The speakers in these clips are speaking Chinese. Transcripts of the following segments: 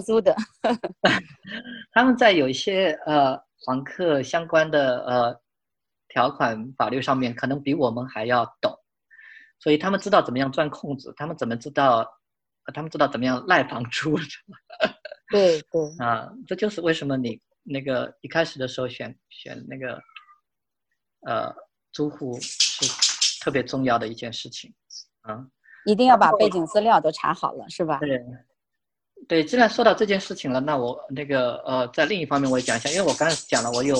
租的。他们在有一些呃房客相关的呃条款法律上面，可能比我们还要懂，所以他们知道怎么样钻空子，他们怎么知道，他们知道怎么样赖房租。对对啊，这就是为什么你那个一开始的时候选选那个呃租户是特别重要的一件事情啊，一定要把背景资料都查好了，是吧？对。对，既然说到这件事情了，那我那个呃，在另一方面我也讲一下，因为我刚才讲了，我有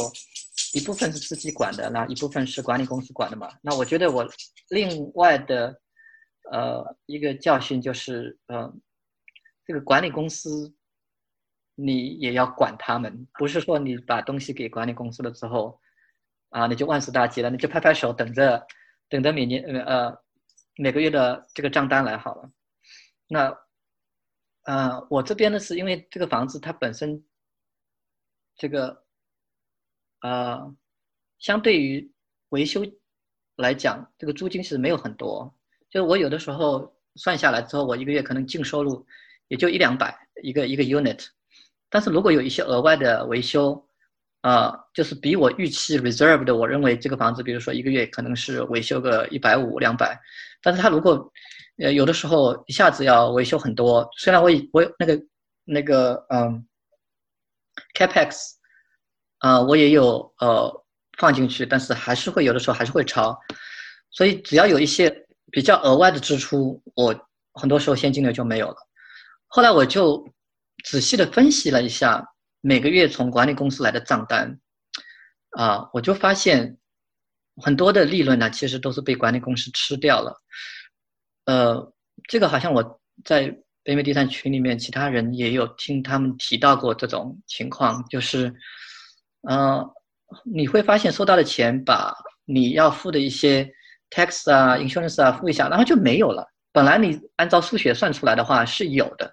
一部分是自己管的，那一部分是管理公司管的嘛。那我觉得我另外的呃一个教训就是，嗯，这个管理公司你也要管他们，不是说你把东西给管理公司了之后啊，你就万事大吉了，你就拍拍手等着等着每年呃每个月的这个账单来好了，那。呃，我这边呢，是因为这个房子它本身，这个，呃，相对于维修来讲，这个租金其实没有很多。就是我有的时候算下来之后，我一个月可能净收入也就一两百一个一个 unit。但是如果有一些额外的维修，啊，就是比我预期 reserve 的，我认为这个房子，比如说一个月可能是维修个一百五两百，但是它如果呃，有的时候一下子要维修很多，虽然我我那个那个嗯，capex，啊，我也有呃放进去，但是还是会有的时候还是会超，所以只要有一些比较额外的支出，我很多时候现金流就没有了。后来我就仔细的分析了一下每个月从管理公司来的账单，啊，我就发现很多的利润呢，其实都是被管理公司吃掉了。呃，这个好像我在北美地产群里面，其他人也有听他们提到过这种情况，就是，呃，你会发现收到的钱把你要付的一些 tax 啊、insurance 啊付一下，然后就没有了。本来你按照数学算出来的话是有的，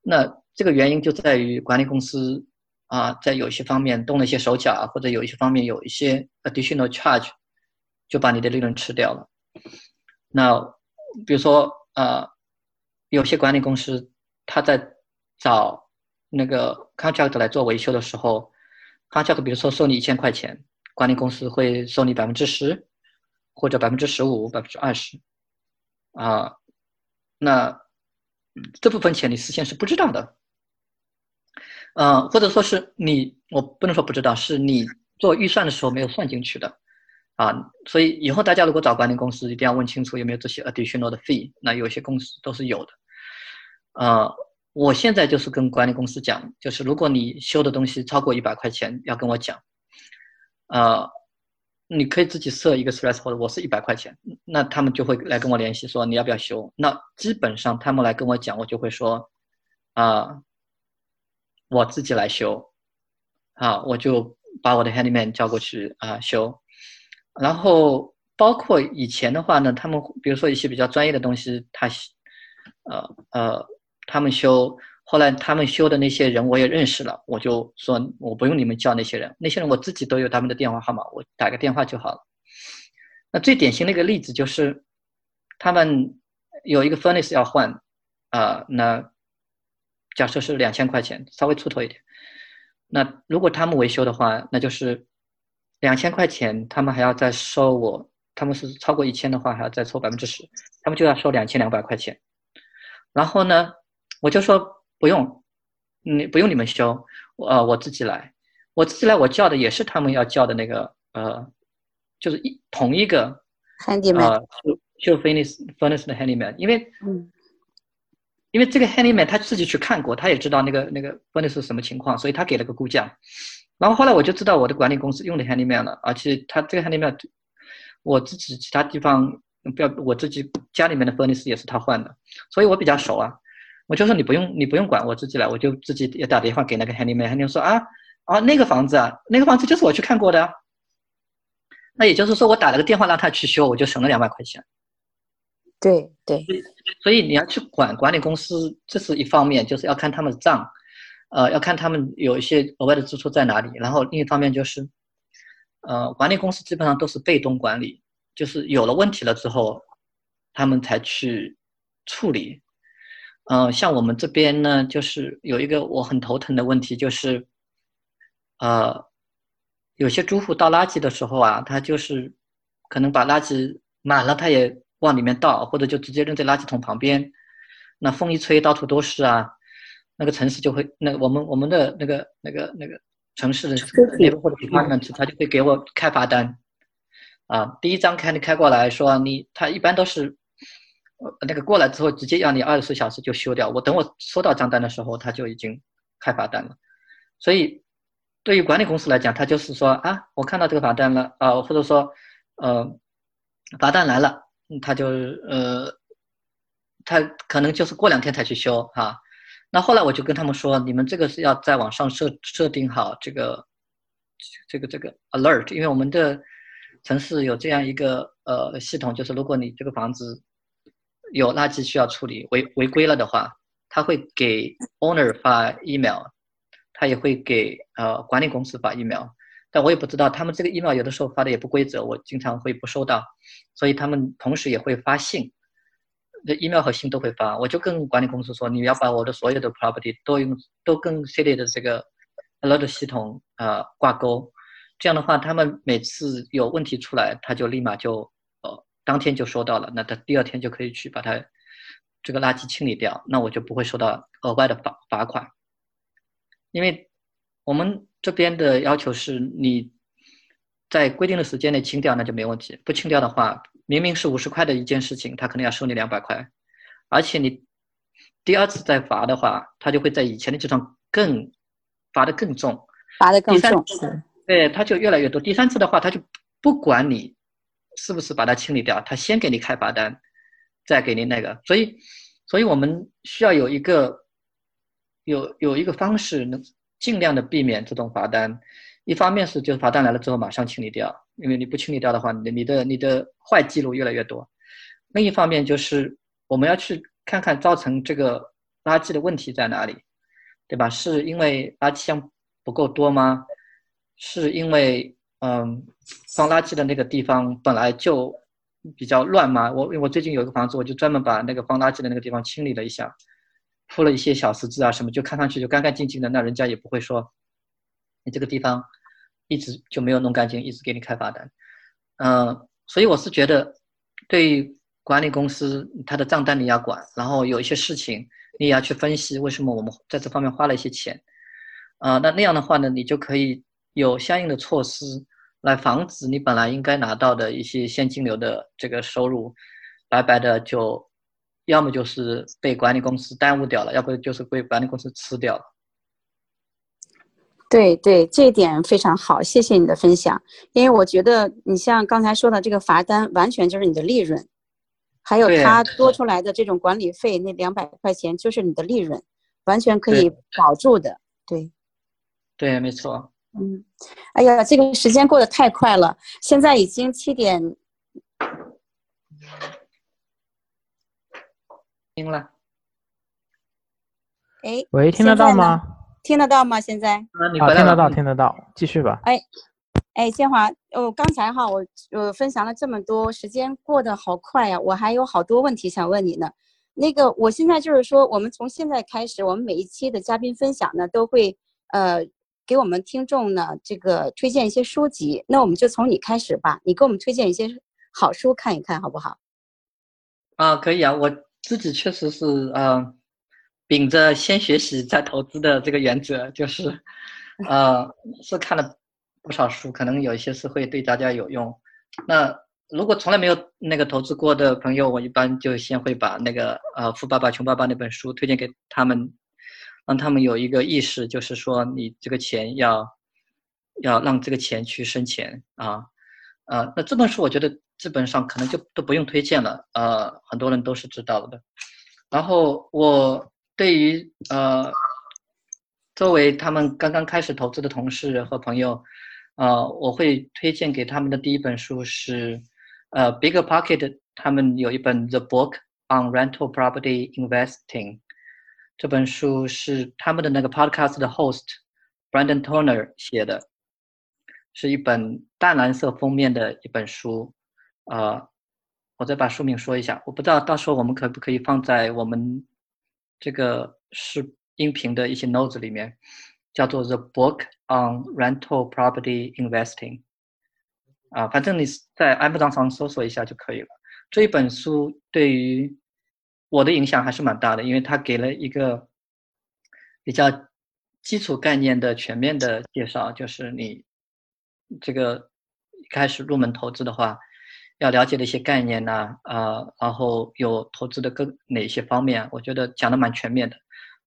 那这个原因就在于管理公司啊，在有些方面动了一些手脚，或者有一些方面有一些 additional charge，就把你的利润吃掉了。那。比如说，呃，有些管理公司他在找那个 contract 来做维修的时候，contract 比如说收你一千块钱，管理公司会收你百分之十，或者百分之十五、百分之二十，啊，那这部分钱你事先是不知道的，呃，或者说是你，我不能说不知道，是你做预算的时候没有算进去的。啊，所以以后大家如果找管理公司，一定要问清楚有没有这些 additional 的 fee。那有些公司都是有的。呃，我现在就是跟管理公司讲，就是如果你修的东西超过一百块钱，要跟我讲。呃，你可以自己设一个 threshold，我是一百块钱，那他们就会来跟我联系说你要不要修。那基本上他们来跟我讲，我就会说，啊，我自己来修。啊，我就把我的 handyman 叫过去啊修。然后包括以前的话呢，他们比如说一些比较专业的东西，他，呃呃，他们修，后来他们修的那些人我也认识了，我就说我不用你们叫那些人，那些人我自己都有他们的电话号码，我打个电话就好了。那最典型的一个例子就是，他们有一个 furnace 要换，啊，那假设是两千块钱，稍微出头一点，那如果他们维修的话，那就是。两千块钱，他们还要再收我，他们是超过一千的话，还要再抽百分之十，他们就要收两千两百块钱。然后呢，我就说不用，你不用你们修，呃，我自己来，我自己来，我叫的也是他们要叫的那个，呃，就是一同一个 handyman，就 furnace furnace 的 handyman，因为，因为这个 handyman 他自己去看过，他也知道那个那个 furnace 是什么情况，所以他给了个估价。然后后来我就知道我的管理公司用的 handyman 了，而且他这个 handyman，我自己其他地方不要，我自己家里面的 furnace 也是他换的，所以我比较熟啊。我就说你不用你不用管，我自己来，我就自己也打电话给那个 handyman，handyman 说啊啊那个房子啊，那个房子就是我去看过的，那也就是说我打了个电话让他去修，我就省了两百块钱。对对，所以你要去管管理公司，这是一方面，就是要看他们的账。呃，要看他们有一些额外的支出在哪里，然后另一方面就是，呃，管理公司基本上都是被动管理，就是有了问题了之后，他们才去处理。嗯，像我们这边呢，就是有一个我很头疼的问题，就是，呃，有些住户倒垃圾的时候啊，他就是可能把垃圾满了，他也往里面倒，或者就直接扔在垃圾桶旁边。那风一吹，到处都是啊，那个城市就会，那我们我们的那个那个那个城市的那个或者其他城市，他就会给我开罚单。啊，第一张开你开过来说你，他一般都是，呃，那个过来之后直接要你二十四小时就修掉。我等我收到账单的时候，他就已经开罚单了。所以，对于管理公司来讲，他就是说啊，我看到这个罚单了啊，或者说，呃，罚单来了，他就呃，他可能就是过两天才去修啊。那后来我就跟他们说，你们这个是要在网上设设定好这个这个这个 alert，因为我们的。城市有这样一个呃系统，就是如果你这个房子有垃圾需要处理，违违规了的话，他会给 owner 发 email，他也会给呃管理公司发 email，但我也不知道他们这个 email 有的时候发的也不规则，我经常会不收到，所以他们同时也会发信，那 email 和信都会发，我就跟管理公司说，你要把我的所有的 property 都用都跟 city 的这个 alert 系统呃挂钩。这样的话，他们每次有问题出来，他就立马就呃当天就收到了，那他第二天就可以去把它这个垃圾清理掉，那我就不会收到额外的罚罚款。因为我们这边的要求是，你在规定的时间内清掉那就没问题，不清掉的话，明明是五十块的一件事情，他可能要收你两百块，而且你第二次再罚的话，他就会在以前的基础上更罚的更重，罚的更重。对，他就越来越多。第三次的话，他就不管你是不是把它清理掉，他先给你开罚单，再给你那个。所以，所以我们需要有一个有有一个方式，能尽量的避免这种罚单。一方面是就是罚单来了之后马上清理掉，因为你不清理掉的话，你的你的你的坏记录越来越多。另一方面就是我们要去看看造成这个垃圾的问题在哪里，对吧？是因为垃圾箱不够多吗？是因为，嗯，放垃圾的那个地方本来就比较乱吗。我我最近有一个房子，我就专门把那个放垃圾的那个地方清理了一下，铺了一些小石子啊什么，就看上去就干干净净的，那人家也不会说你这个地方一直就没有弄干净，一直给你开罚单。嗯，所以我是觉得，对管理公司他的账单你要管，然后有一些事情你也要去分析为什么我们在这方面花了一些钱。啊，那那样的话呢，你就可以。有相应的措施来防止你本来应该拿到的一些现金流的这个收入，白白的就，要么就是被管理公司耽误掉了，要不就是被管理公司吃掉了。对对，这一点非常好，谢谢你的分享。因为我觉得你像刚才说的这个罚单，完全就是你的利润，还有他多出来的这种管理费，那两百块钱就是你的利润，完全可以保住的。对，对，没错。嗯，哎呀，这个时间过得太快了，现在已经七点。听了。哎，喂，听得到吗？听得到吗？现在？啊，听得到，听得到，继续吧。哎，哎，建华，哦，刚才哈，我我分享了这么多，时间过得好快呀，我还有好多问题想问你呢。那个，我现在就是说，我们从现在开始，我们每一期的嘉宾分享呢，都会呃。给我们听众呢，这个推荐一些书籍，那我们就从你开始吧。你给我们推荐一些好书看一看，好不好？啊，可以啊。我自己确实是呃，秉着先学习再投资的这个原则，就是 呃，是看了不少书，可能有一些是会对大家有用。那如果从来没有那个投资过的朋友，我一般就先会把那个呃《富爸爸穷爸爸》那本书推荐给他们。让他们有一个意识，就是说，你这个钱要要让这个钱去生钱啊，呃，那这本书我觉得基本上可能就都不用推荐了，呃，很多人都是知道的。然后我对于呃，作为他们刚刚开始投资的同事和朋友，呃，我会推荐给他们的第一本书是呃，Big Pocket，他们有一本 The Book on Rental Property Investing。这本书是他们的那个 podcast 的 host Brandon Turner 写的，是一本淡蓝色封面的一本书。呃，我再把书名说一下，我不知道到时候我们可不可以放在我们这个是音频的一些 notes 里面，叫做 The Book on Rental Property Investing。啊，反正你在 Amazon 上搜索一下就可以了。这一本书对于我的影响还是蛮大的，因为它给了一个比较基础概念的全面的介绍，就是你这个一开始入门投资的话，要了解的一些概念呐，啊，然后有投资的各哪些方面，我觉得讲的蛮全面的，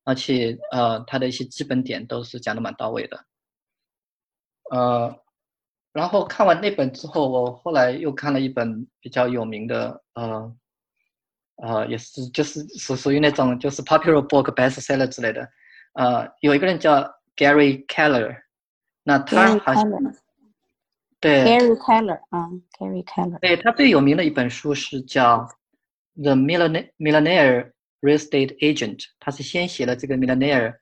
而且呃，它的一些基本点都是讲的蛮到位的，呃。然后看完那本之后，我后来又看了一本比较有名的，呃，呃，也是就是属属于那种就是 popular book bestseller 之类的，呃，有一个人叫 Gary Keller，那他好像对 Gary Keller 啊，Gary Keller，对他最有名的一本书是叫 The Millionaire Millionaire Real Estate Agent，他是先写了这个 Millionaire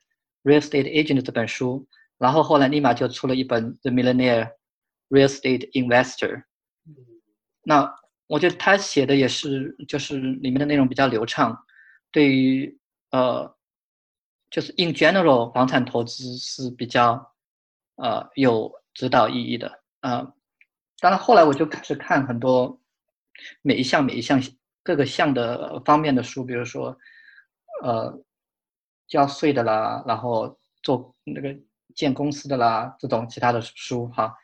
Real Estate Agent 这本书，然后后来立马就出了一本 The Millionaire。Real estate investor，那我觉得他写的也是，就是里面的内容比较流畅，对于呃，就是 in general 房产投资是比较呃有指导意义的啊。当然后来我就开始看很多每一项每一项各个项的方面的书，比如说呃交税的啦，然后做那个建公司的啦，这种其他的书哈。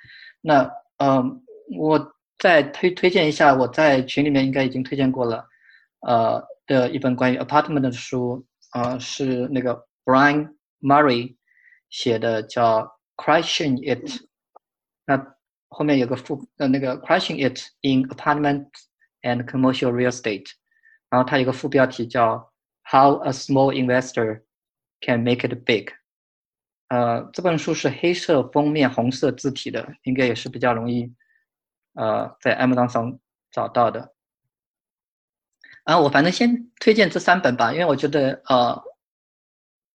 那嗯，我再推推荐一下，我在群里面应该已经推荐过了，呃的一本关于 apartment 的书，呃是那个 Brian Murray 写的，叫 Crushing It。那后面有个副呃那个 Crushing It in Apartment and Commercial Real Estate，然后它有个副标题叫 How a Small Investor Can Make It Big。呃，这本书是黑色封面、红色字体的，应该也是比较容易，呃，在 Amazon 上找到的。啊，我反正先推荐这三本吧，因为我觉得，呃，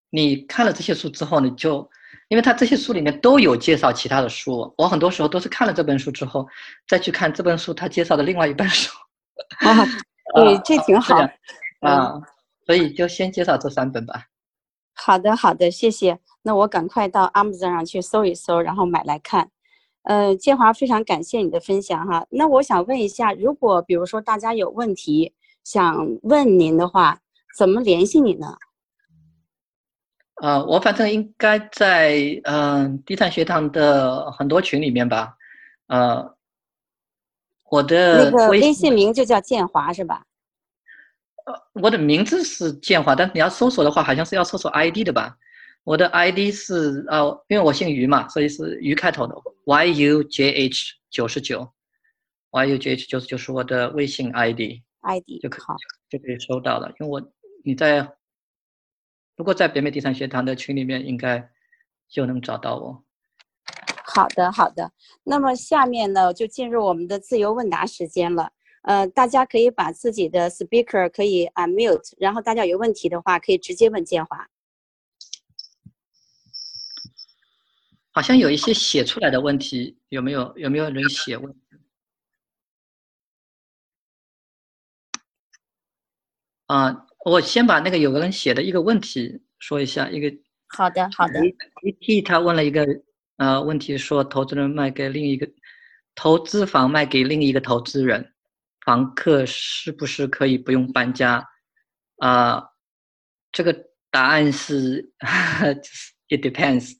你看了这些书之后，你就， 因为他这些书里面都有介绍其他的书，我很多时候都是看了这本书之后，再去看这本书他介绍的另外一本书。啊，对，这挺好。啊，所以就先介绍这三本吧。好的，好的，谢谢。那我赶快到 Amazon 上去搜一搜，然后买来看。呃，建华非常感谢你的分享哈。那我想问一下，如果比如说大家有问题想问您的话，怎么联系你呢？呃，我反正应该在嗯地产学堂的很多群里面吧。呃，我的那个微信名就叫建华是吧？呃，我的名字是建华，但是你要搜索的话，好像是要搜索 ID 的吧？我的 ID 是呃，因为我姓于嘛，所以是于开头的 YUJH 九十九，YUJH 九十九是我的微信 ID，ID 就可好就可以收到了。因为我你在如果在北美地产学堂的群里面，应该就能找到我。好的，好的。那么下面呢，就进入我们的自由问答时间了。呃，大家可以把自己的 speaker 可以 unmute，然后大家有问题的话，可以直接问建华。好像有一些写出来的问题，有没有有没有人写问？啊，我先把那个有个人写的一个问题说一下。一个好的好的。一 T 他问了一个呃问题，说投资人卖给另一个投资房卖给另一个投资人，房客是不是可以不用搬家？啊，这个答案是 It depends。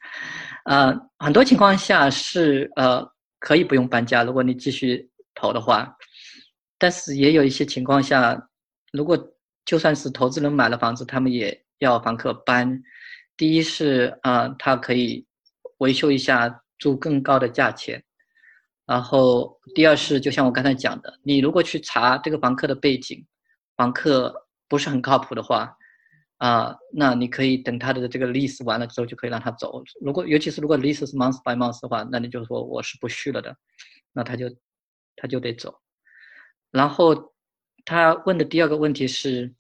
呃，很多情况下是呃可以不用搬家，如果你继续投的话。但是也有一些情况下，如果就算是投资人买了房子，他们也要房客搬。第一是啊，他可以维修一下，租更高的价钱。然后第二是，就像我刚才讲的，你如果去查这个房客的背景，房客不是很靠谱的话。啊，那你可以等他的这个 lease 完了之后就可以让他走。如果尤其是如果 lease 是 month by month 的话，那你就说我是不续了的，那他就他就得走。然后他问的第二个问题是，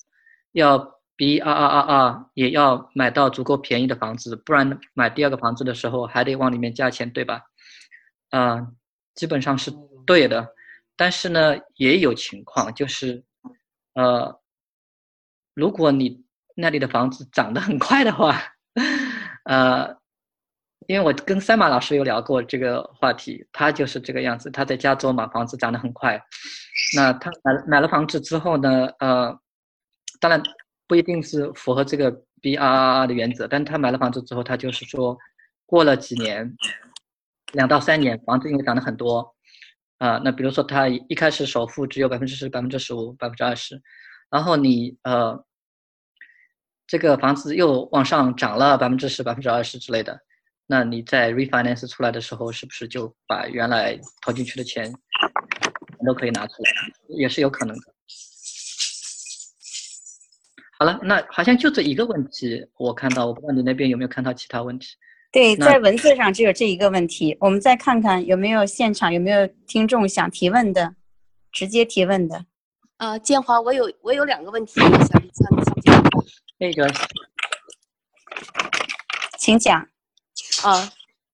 要 B 二二二二也要买到足够便宜的房子，不然买第二个房子的时候还得往里面加钱，对吧？啊，基本上是对的。但是呢，也有情况就是，呃，如果你那里的房子涨得很快的话，呃，因为我跟赛马老师有聊过这个话题，他就是这个样子。他在加州嘛，房子涨得很快。那他买买了房子之后呢，呃，当然不一定是符合这个 BRR 的原则，但他买了房子之后，他就是说，过了几年，两到三年，房子因为涨得很多，啊，那比如说他一开始首付只有百分之十、百分之十五、百分之二十，然后你呃。这个房子又往上涨了百分之十、百分之二十之类的，那你在 refinance 出来的时候，是不是就把原来投进去的钱都可以拿出来？也是有可能的。好了，那好像就这一个问题，我看到，我不知道你那边有没有看到其他问题？对，在文字上只有这一个问题。我们再看看有没有现场有没有听众想提问的，直接提问的。呃，建华，我有我有两个问题想向你请教。那个，请讲。啊，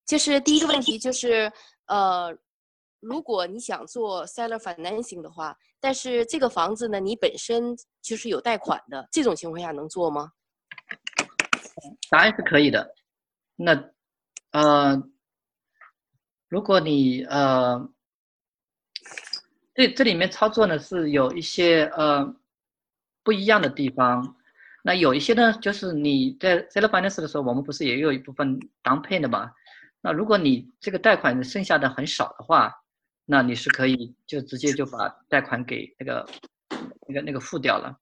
就是第一个问题就是，呃，如果你想做 seller financing 的话，但是这个房子呢，你本身就是有贷款的，这种情况下能做吗？答案是可以的。那，呃，如果你呃，这这里面操作呢是有一些呃不一样的地方。那有一些呢，就是你在 seller finance 的时候，我们不是也有一部分 down pay 的嘛？那如果你这个贷款剩下的很少的话，那你是可以就直接就把贷款给那个那个那个付掉了。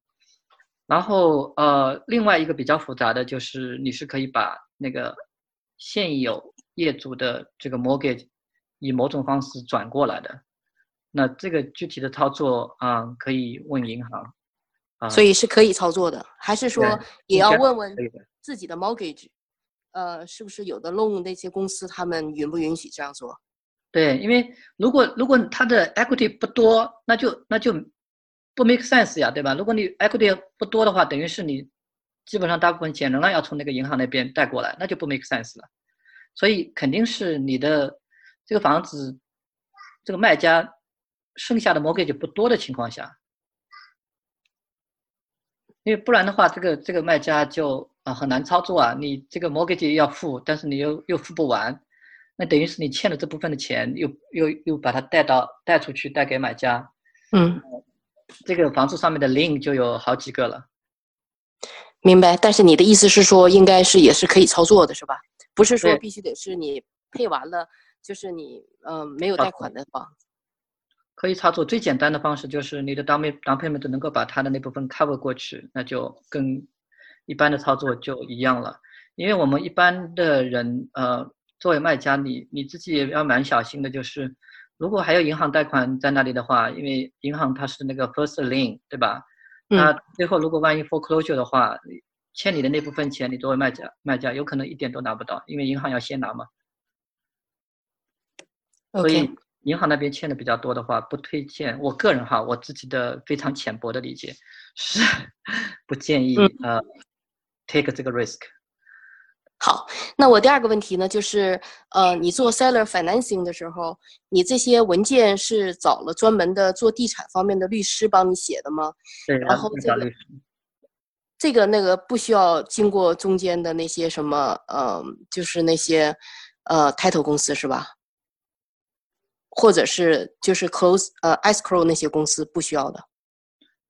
然后呃，另外一个比较复杂的就是，你是可以把那个现有业主的这个 mortgage 以某种方式转过来的。那这个具体的操作啊，可以问银行。所以是可以操作的，还是说也要问问自己的 mortgage，呃，是不是有的 loan 那些公司他们允不允许这样做？对，因为如果如果他的 equity 不多，那就那就不 make sense 呀，对吧？如果你 equity 不多的话，等于是你基本上大部分钱仍然要从那个银行那边贷过来，那就不 make sense 了。所以肯定是你的这个房子，这个卖家剩下的 mortgage 不多的情况下。因为不然的话，这个这个卖家就啊很难操作啊。你这个 mortgage 要付，但是你又又付不完，那等于是你欠了这部分的钱，又又又把它贷到贷出去，贷给买家。嗯，这个房子上面的 lien 就有好几个了。明白。但是你的意思是说，应该是也是可以操作的，是吧？不是说必须得是你配完了，就是你嗯没有贷款的房子。可以操作最简单的方式就是你的 down payment 能够把它的那部分 cover 过去，那就跟一般的操作就一样了。因为我们一般的人，呃，作为卖家，你你自己也要蛮小心的，就是如果还有银行贷款在那里的话，因为银行它是那个 first lien，对吧？那最后如果万一 foreclosure 的话，欠你的那部分钱，你作为卖家卖家有可能一点都拿不到，因为银行要先拿嘛。所以。银行那边欠的比较多的话，不推荐。我个人哈，我自己的非常浅薄的理解是 不建议呃 take 这个 risk。好，那我第二个问题呢，就是呃，你做 seller financing 的时候，你这些文件是找了专门的做地产方面的律师帮你写的吗？对，然后这个这个那个不需要经过中间的那些什么呃，就是那些呃 title 公司是吧？或者是就是 close 呃 escrow 那些公司不需要的，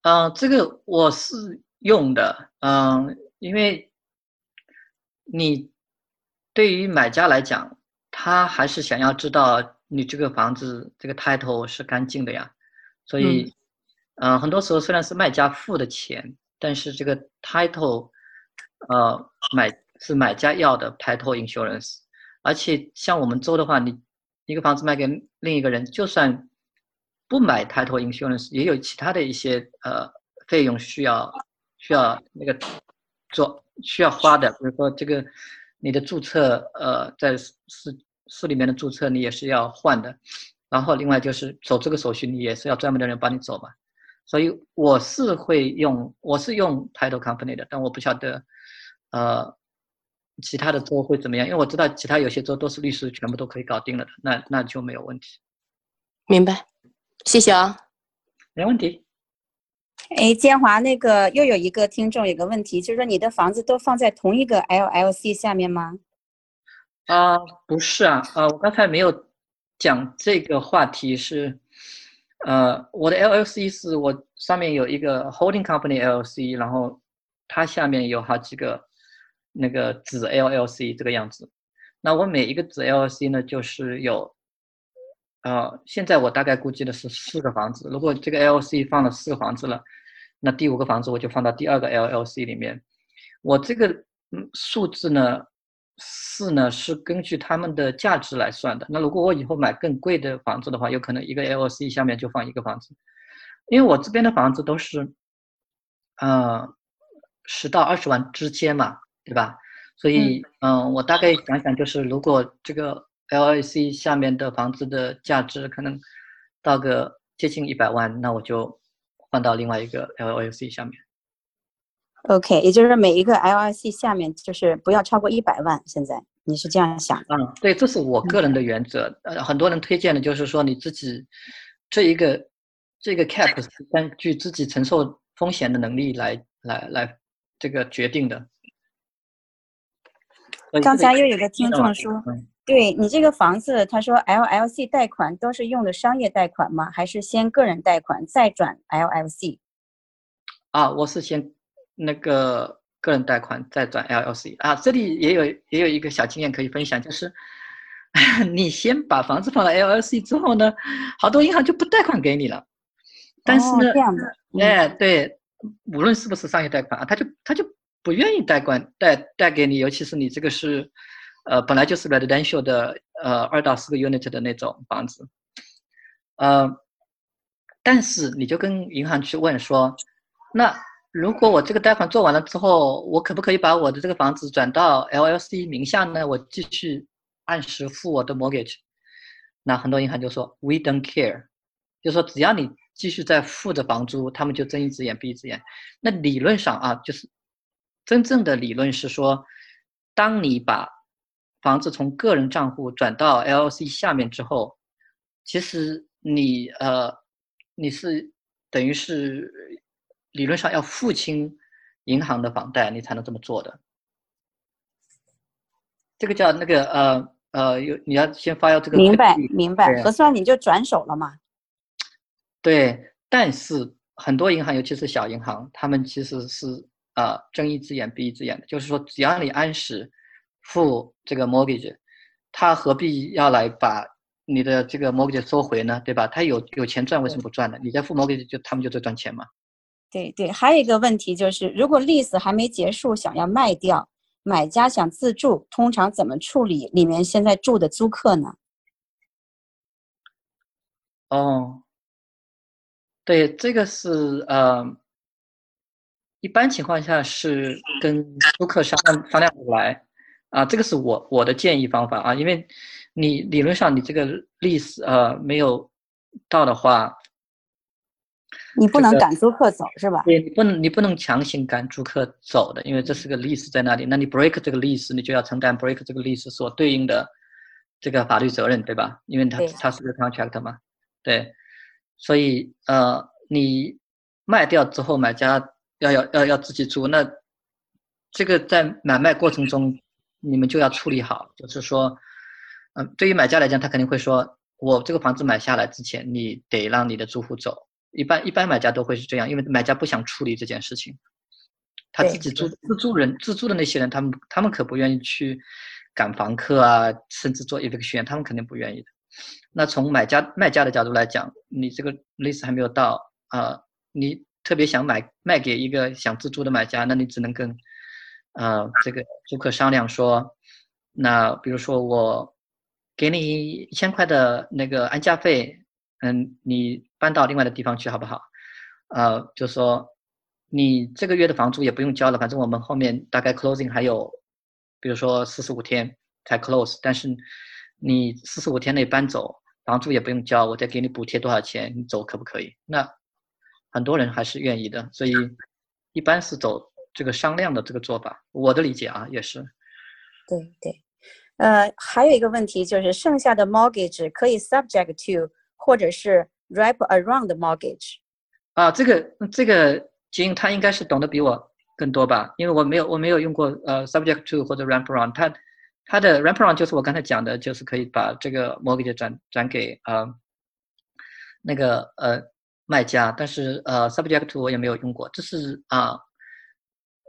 嗯，这个我是用的，嗯，因为你对于买家来讲，他还是想要知道你这个房子这个 title 是干净的呀，所以，嗯，很多时候虽然是卖家付的钱，但是这个 title，呃，买是买家要的 title insurance，而且像我们州的话，你。一个房子卖给另一个人，就算不买 title insurance，也有其他的一些呃费用需要需要那个做需要花的，比如说这个你的注册呃在市市里面的注册你也是要换的，然后另外就是走这个手续你也是要专门的人帮你走嘛，所以我是会用我是用 title company 的，但我不晓得呃。其他的州会怎么样？因为我知道其他有些州都是律师全部都可以搞定了的，那那就没有问题。明白，谢谢啊，没问题。哎，建华，那个又有一个听众有个问题，就是说你的房子都放在同一个 LLC 下面吗？啊，不是啊，啊，我刚才没有讲这个话题是，呃，我的 LLC 是我上面有一个 holding company LLC，然后它下面有好几个那个子 LLC 这个样子。那我每一个子 LLC 呢，就是有。呃，现在我大概估计的是四个房子。如果这个 LLC 放了四个房子了，那第五个房子我就放到第二个 LLC 里面。我这个数字呢，四呢是根据他们的价值来算的。那如果我以后买更贵的房子的话，有可能一个 LLC 下面就放一个房子，因为我这边的房子都是，呃，十到二十万之间嘛，对吧？所以嗯，我大概想想，就是如果这个。LLC 下面的房子的价值可能到个接近一百万，那我就换到另外一个 LLC 下面。OK，也就是每一个 LLC 下面就是不要超过一百万。现在你是这样想？嗯，对，这是我个人的原则。呃，很多人推荐的就是说你自己这一个这个 cap 是根据自己承受风险的能力来来来这个决定的。刚才又有个听众说。对你这个房子，他说 LLC 贷款都是用的商业贷款吗？还是先个人贷款再转 LLC？啊，我是先那个个人贷款再转 LLC 啊。这里也有也有一个小经验可以分享，就是 你先把房子放到 LLC 之后呢，好多银行就不贷款给你了。但是呢，这样的，哎，对，无论是不是商业贷款啊，他就他就不愿意贷款贷贷给你，尤其是你这个是。呃，本来就是 residential 的，呃，二到四个 unit 的那种房子，呃，但是你就跟银行去问说，那如果我这个贷款做完了之后，我可不可以把我的这个房子转到 LLC 名下呢？我继续按时付我的 mortgage？那很多银行就说 we don't care，就说只要你继续在付着房租，他们就睁一只眼闭一只眼。那理论上啊，就是真正的理论是说，当你把房子从个人账户转到 LLC 下面之后，其实你呃你是等于是理论上要付清银行的房贷，你才能这么做的。这个叫那个呃呃有你要先发要这个明白明白核算你就转手了嘛。对，但是很多银行尤其是小银行，他们其实是啊睁一只眼闭一只眼的，就是说只要你按时。付这个 mortgage，他何必要来把你的这个 mortgage 收回呢？对吧？他有有钱赚，为什么不赚呢？你在付 mortgage 就他们就在赚钱嘛。对对，还有一个问题就是，如果 lease 还没结束，想要卖掉，买家想自住，通常怎么处理里面现在住的租客呢？哦，对，这个是呃，一般情况下是跟租客商量商量来。啊，这个是我我的建议方法啊，因为你理论上你这个 lease 呃没有到的话，你不能赶租客走是吧？对，你不能你不能强行赶租客走的，因为这是个 lease 在那里，那你 break 这个 lease，，你就要承担 break 这个 lease 所对应的这个法律责任，对吧？因为它它是个 contract 嘛，对，所以呃你卖掉之后，买家要要要要自己租，那这个在买卖过程中。你们就要处理好，就是说，嗯，对于买家来讲，他肯定会说，我这个房子买下来之前，你得让你的租户走。一般一般买家都会是这样，因为买家不想处理这件事情，他自己租自住人自住的那些人，他们他们可不愿意去赶房客啊，甚至做 eviction，他们肯定不愿意的。那从买家卖家的角度来讲，你这个 lease 还没有到啊，你特别想买卖给一个想自住的买家，那你只能跟。呃，这个租客商量说，那比如说我给你一千块的那个安家费，嗯，你搬到另外的地方去好不好？呃，就说你这个月的房租也不用交了，反正我们后面大概 closing 还有，比如说四十五天才 close，但是你四十五天内搬走，房租也不用交，我再给你补贴多少钱，你走可不可以？那很多人还是愿意的，所以一般是走。这个商量的这个做法，我的理解啊，也是。对对，呃，还有一个问题就是，剩下的 mortgage 可以 subject to 或者是 wrap around mortgage。啊，这个这个金他应该是懂得比我更多吧，因为我没有我没有用过呃 subject to 或者 wraparound，他他的 wraparound 就是我刚才讲的，就是可以把这个 mortgage 转转给呃那个呃卖家，但是呃 subject to 我也没有用过，这是啊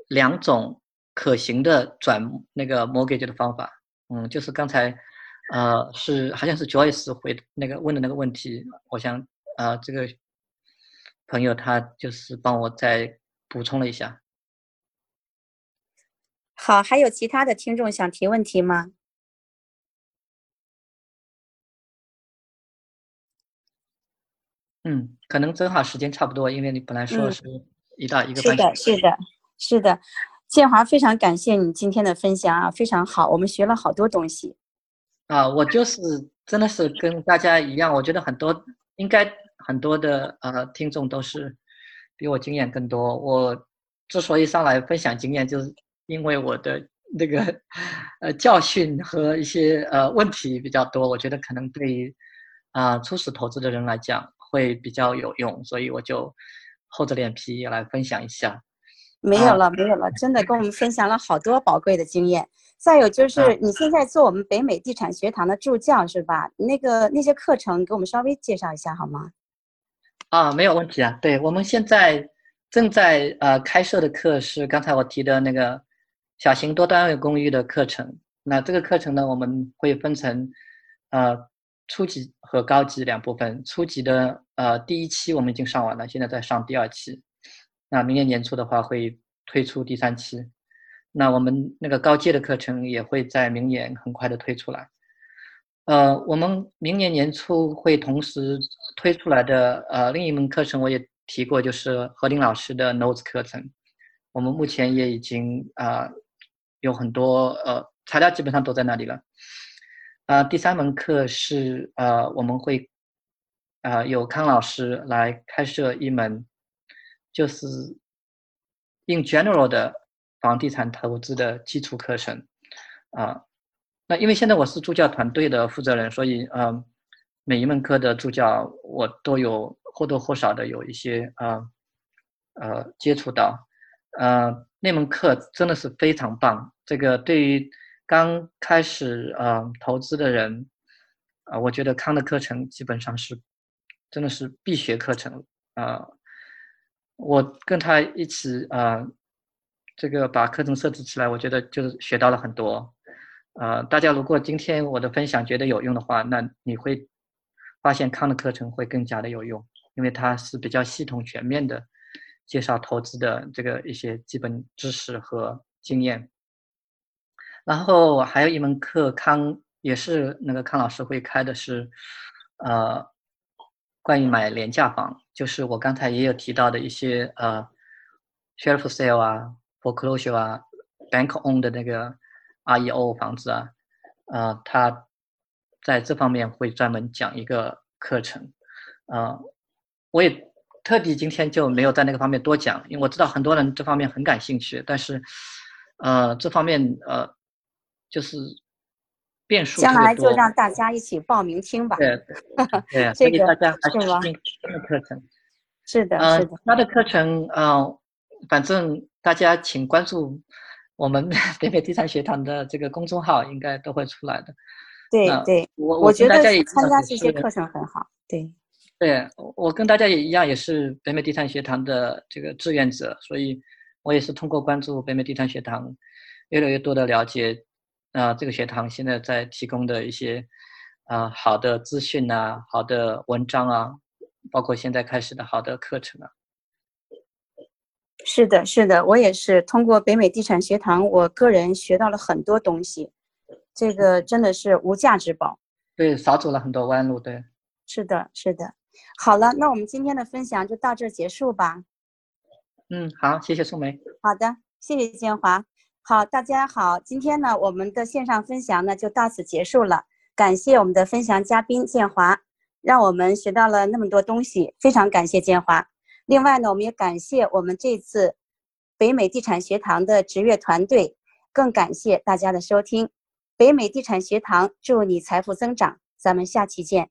两种可行的转那个 mortgage 的方法，嗯，就是刚才呃是好像是 Joyce 回那个问的那个问题，我想啊这个。朋友，他就是帮我再补充了一下。好，还有其他的听众想提问题吗？嗯，可能正好时间差不多，因为你本来说是一到一个半小时。是的，是的，是的。建华，非常感谢你今天的分享啊，非常好，我们学了好多东西。啊，我就是真的是跟大家一样，我觉得很多应该。很多的呃听众都是比我经验更多。我之所以上来分享经验，就是因为我的那个呃教训和一些呃问题比较多，我觉得可能对于啊初始投资的人来讲会比较有用，所以我就厚着脸皮来分享一下。没有了，没有了，真的跟我们分享了好多宝贵的经验。再有就是你现在做我们北美地产学堂的助教是吧？那个那些课程给我们稍微介绍一下好吗？啊，没有问题啊。对，我们现在正在呃开设的课是刚才我提的那个小型多单位公寓的课程。那这个课程呢，我们会分成呃初级和高级两部分。初级的呃第一期我们已经上完了，现在在上第二期。那明年年初的话会推出第三期。那我们那个高阶的课程也会在明年很快的推出来。呃，我们明年年初会同时推出来的呃另一门课程，我也提过，就是何林老师的 Notes 课程。我们目前也已经啊有很多呃材料，基本上都在那里了。啊，第三门课是呃我们会啊有康老师来开设一门，就是 in general 的房地产投资的基础课程啊。那因为现在我是助教团队的负责人，所以呃，每一门课的助教我都有或多或少的有一些呃呃接触到，呃那门课真的是非常棒。这个对于刚开始呃投资的人，啊，我觉得康的课程基本上是真的是必学课程啊。我跟他一起啊，这个把课程设置起来，我觉得就是学到了很多。呃，大家如果今天我的分享觉得有用的话，那你会发现康的课程会更加的有用，因为它是比较系统全面的介绍投资的这个一些基本知识和经验。然后还有一门课，康也是那个康老师会开的是，呃，关于买廉价房，就是我刚才也有提到的一些呃，share for sale 啊，foreclosure 啊，bank owned 的那个。REO 房子啊，呃，他在这方面会专门讲一个课程，呃，我也特地今天就没有在那个方面多讲，因为我知道很多人这方面很感兴趣，但是，呃，这方面呃，就是变数将来就让大家一起报名听吧。对对，这个大家还是听他的课程。是的，是的。他的课程，呃，反正大家请关注。我们 北美地产学堂的这个公众号应该都会出来的。对对，我我觉得参加这些课程很好。对，对我跟大家也一样，也是北美地产学堂的这个志愿者，所以我也是通过关注北美地产学堂，越来越多的了解啊，这个学堂现在在提供的一些啊好的资讯啊，好的文章啊，包括现在开始的好的课程啊。是的，是的，我也是通过北美地产学堂，我个人学到了很多东西，这个真的是无价之宝。对，少走了很多弯路。对，是的，是的。好了，那我们今天的分享就到这结束吧。嗯，好，谢谢宋梅。好的，谢谢建华。好，大家好，今天呢，我们的线上分享呢就到此结束了。感谢我们的分享嘉宾建华，让我们学到了那么多东西，非常感谢建华。另外呢，我们也感谢我们这次北美地产学堂的职业团队，更感谢大家的收听。北美地产学堂祝你财富增长，咱们下期见。